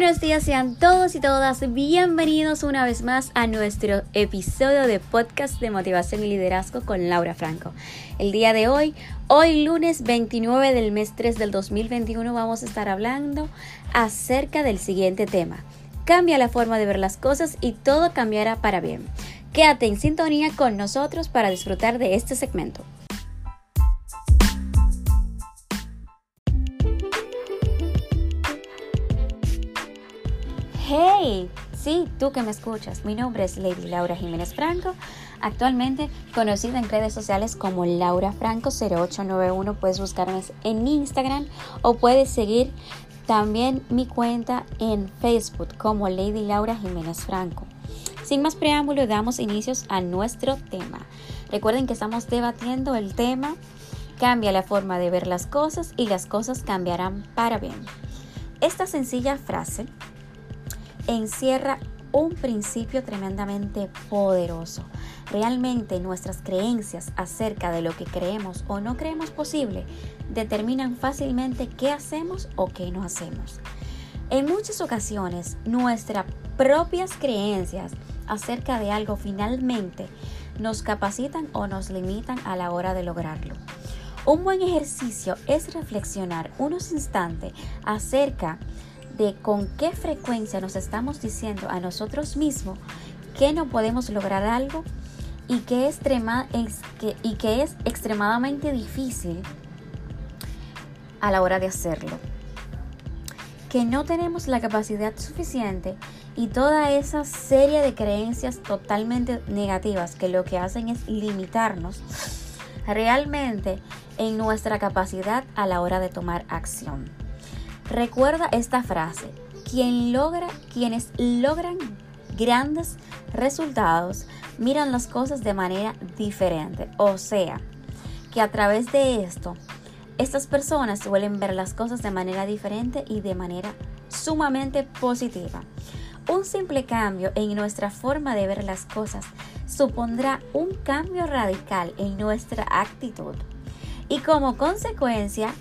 buenos días, sean todos y todas bienvenidos una vez más a nuestro episodio de podcast de motivación y liderazgo con Laura Franco. El día de hoy, hoy lunes 29 del mes 3 del 2021, vamos a estar hablando acerca del siguiente tema. Cambia la forma de ver las cosas y todo cambiará para bien. Quédate en sintonía con nosotros para disfrutar de este segmento. Hey, sí, tú que me escuchas, mi nombre es Lady Laura Jiménez Franco, actualmente conocida en redes sociales como Laura Franco 0891, puedes buscarme en Instagram o puedes seguir también mi cuenta en Facebook como Lady Laura Jiménez Franco. Sin más preámbulo, damos inicios a nuestro tema. Recuerden que estamos debatiendo el tema Cambia la forma de ver las cosas y las cosas cambiarán para bien. Esta sencilla frase encierra un principio tremendamente poderoso. Realmente nuestras creencias acerca de lo que creemos o no creemos posible determinan fácilmente qué hacemos o qué no hacemos. En muchas ocasiones nuestras propias creencias acerca de algo finalmente nos capacitan o nos limitan a la hora de lograrlo. Un buen ejercicio es reflexionar unos instantes acerca de con qué frecuencia nos estamos diciendo a nosotros mismos que no podemos lograr algo y que, es, que, y que es extremadamente difícil a la hora de hacerlo. Que no tenemos la capacidad suficiente y toda esa serie de creencias totalmente negativas que lo que hacen es limitarnos realmente en nuestra capacidad a la hora de tomar acción. Recuerda esta frase, quien logra, quienes logran grandes resultados miran las cosas de manera diferente. O sea, que a través de esto, estas personas suelen ver las cosas de manera diferente y de manera sumamente positiva. Un simple cambio en nuestra forma de ver las cosas supondrá un cambio radical en nuestra actitud. Y como consecuencia,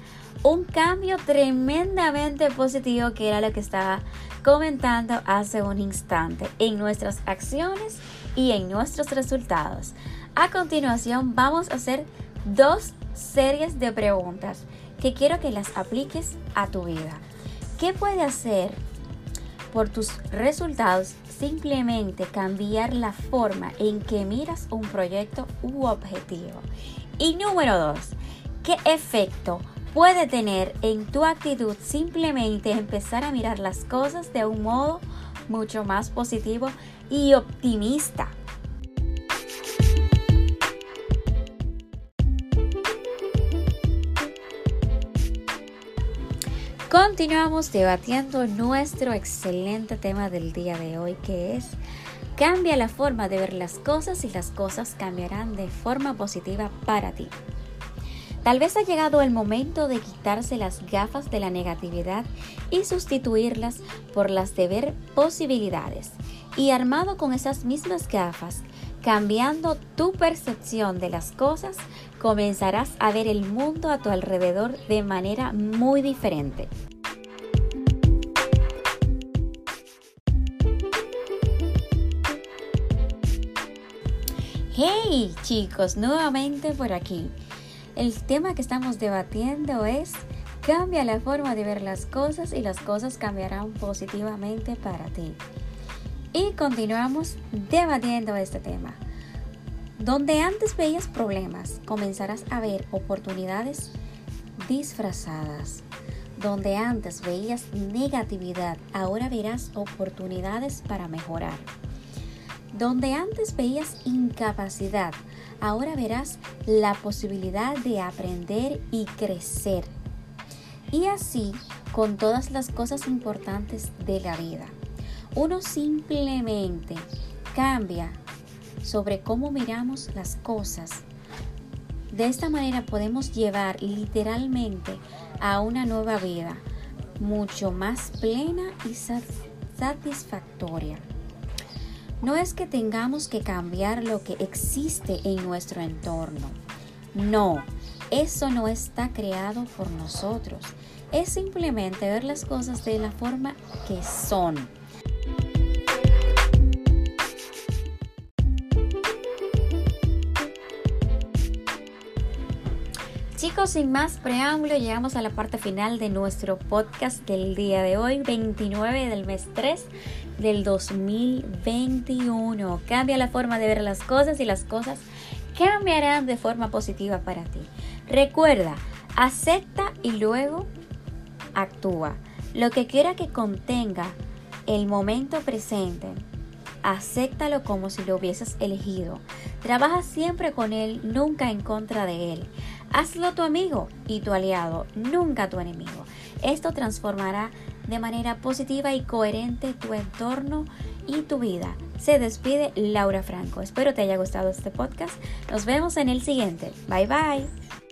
un cambio tremendamente positivo que era lo que estaba comentando hace un instante en nuestras acciones y en nuestros resultados. A continuación vamos a hacer dos series de preguntas que quiero que las apliques a tu vida. ¿Qué puede hacer por tus resultados simplemente cambiar la forma en que miras un proyecto u objetivo? Y número dos, ¿qué efecto puede tener en tu actitud simplemente empezar a mirar las cosas de un modo mucho más positivo y optimista. Continuamos debatiendo nuestro excelente tema del día de hoy que es cambia la forma de ver las cosas y las cosas cambiarán de forma positiva para ti. Tal vez ha llegado el momento de quitarse las gafas de la negatividad y sustituirlas por las de ver posibilidades. Y armado con esas mismas gafas, cambiando tu percepción de las cosas, comenzarás a ver el mundo a tu alrededor de manera muy diferente. Hey chicos, nuevamente por aquí. El tema que estamos debatiendo es cambia la forma de ver las cosas y las cosas cambiarán positivamente para ti. Y continuamos debatiendo este tema. Donde antes veías problemas, comenzarás a ver oportunidades disfrazadas. Donde antes veías negatividad, ahora verás oportunidades para mejorar. Donde antes veías incapacidad, ahora verás la posibilidad de aprender y crecer. Y así con todas las cosas importantes de la vida. Uno simplemente cambia sobre cómo miramos las cosas. De esta manera podemos llevar literalmente a una nueva vida mucho más plena y satisfactoria. No es que tengamos que cambiar lo que existe en nuestro entorno. No, eso no está creado por nosotros. es simplemente ver las cosas de la forma que son. Chicos, sin más preámbulo, llegamos a la parte final de nuestro podcast del día de hoy, 29 del mes 3 del 2021. Cambia la forma de ver las cosas y las cosas cambiarán de forma positiva para ti. Recuerda, acepta y luego actúa. Lo que quiera que contenga el momento presente, acéptalo como si lo hubieses elegido. Trabaja siempre con él, nunca en contra de él. Hazlo tu amigo y tu aliado, nunca tu enemigo. Esto transformará de manera positiva y coherente tu entorno y tu vida. Se despide Laura Franco. Espero te haya gustado este podcast. Nos vemos en el siguiente. Bye bye.